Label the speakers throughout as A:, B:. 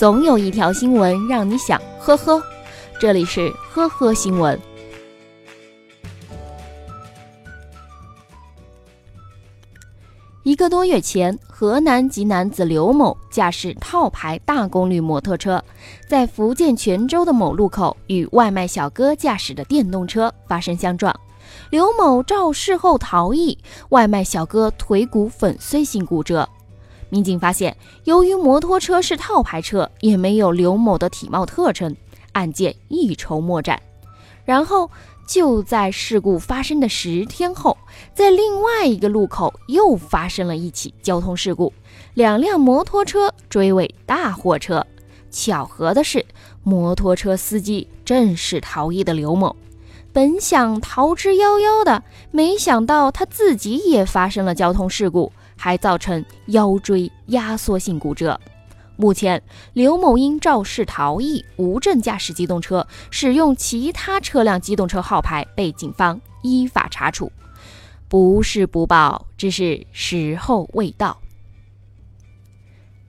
A: 总有一条新闻让你想呵呵。这里是呵呵新闻。一个多月前，河南籍男子刘某驾驶套牌大功率摩托车，在福建泉州的某路口与外卖小哥驾驶的电动车发生相撞。刘某肇事后逃逸，外卖小哥腿骨粉碎性骨折。民警发现，由于摩托车是套牌车，也没有刘某的体貌特征，案件一筹莫展。然后。就在事故发生的十天后，在另外一个路口又发生了一起交通事故，两辆摩托车追尾大货车。巧合的是，摩托车司机正是逃逸的刘某，本想逃之夭夭的，没想到他自己也发生了交通事故，还造成腰椎压缩性骨折。目前，刘某因肇事逃逸、无证驾驶机动车、使用其他车辆机动车号牌，被警方依法查处。不是不报，只是时候未到。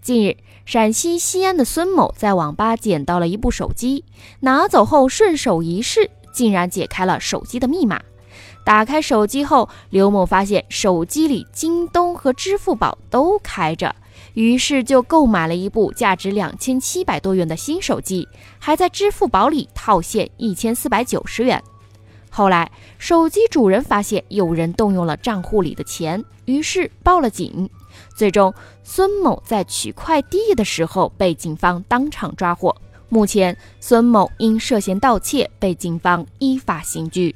A: 近日，陕西西安的孙某在网吧捡到了一部手机，拿走后顺手一试，竟然解开了手机的密码。打开手机后，刘某发现手机里京东和支付宝都开着。于是就购买了一部价值两千七百多元的新手机，还在支付宝里套现一千四百九十元。后来，手机主人发现有人动用了账户里的钱，于是报了警。最终，孙某在取快递的时候被警方当场抓获。目前，孙某因涉嫌盗窃被警方依法刑拘。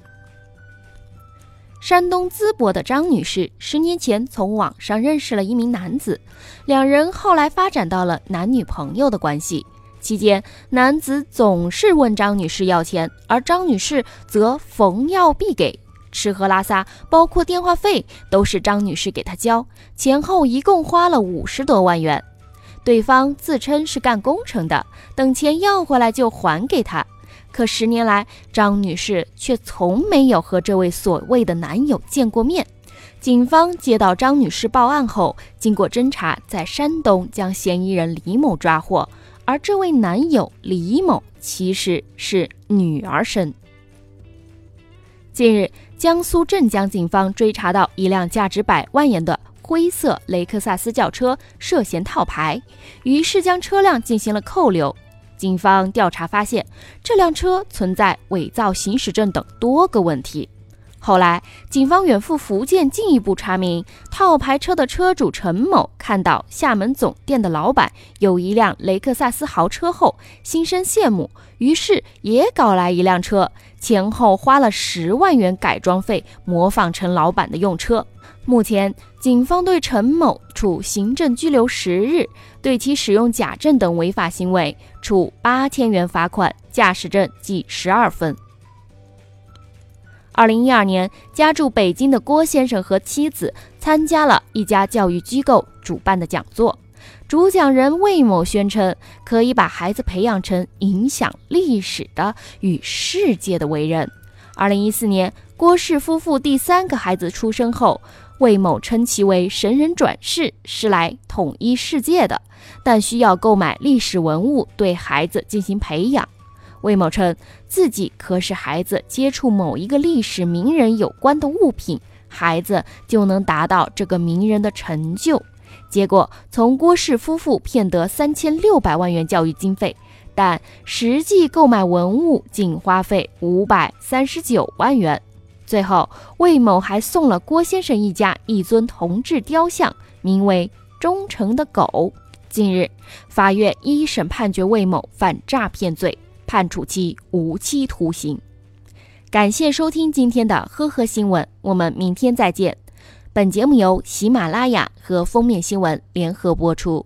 A: 山东淄博的张女士十年前从网上认识了一名男子，两人后来发展到了男女朋友的关系。期间，男子总是问张女士要钱，而张女士则逢要必给，吃喝拉撒，包括电话费，都是张女士给他交，前后一共花了五十多万元。对方自称是干工程的，等钱要回来就还给他。可十年来，张女士却从没有和这位所谓的男友见过面。警方接到张女士报案后，经过侦查，在山东将嫌疑人李某抓获。而这位男友李某其实是女儿身。近日，江苏镇江警方追查到一辆价值百万元的灰色雷克萨斯轿车涉嫌套牌，于是将车辆进行了扣留。警方调查发现，这辆车存在伪造行驶证等多个问题。后来，警方远赴福建进一步查明，套牌车的车主陈某看到厦门总店的老板有一辆雷克萨斯豪车后，心生羡慕，于是也搞来一辆车，前后花了十万元改装费，模仿成老板的用车。目前，警方对陈某处行政拘留十日，对其使用假证等违法行为处八千元罚款，驾驶证记十二分。二零一二年，家住北京的郭先生和妻子参加了一家教育机构主办的讲座，主讲人魏某宣称可以把孩子培养成影响历史的与世界的伟人。二零一四年，郭氏夫妇第三个孩子出生后。魏某称其为神人转世，是来统一世界的，但需要购买历史文物对孩子进行培养。魏某称自己可使孩子接触某一个历史名人有关的物品，孩子就能达到这个名人的成就。结果从郭氏夫妇骗得三千六百万元教育经费，但实际购买文物仅花费五百三十九万元。最后，魏某还送了郭先生一家一尊铜制雕像，名为“忠诚的狗”。近日，法院一审判决魏某犯诈骗罪，判处其无期徒刑。感谢收听今天的呵呵新闻，我们明天再见。本节目由喜马拉雅和封面新闻联合播出。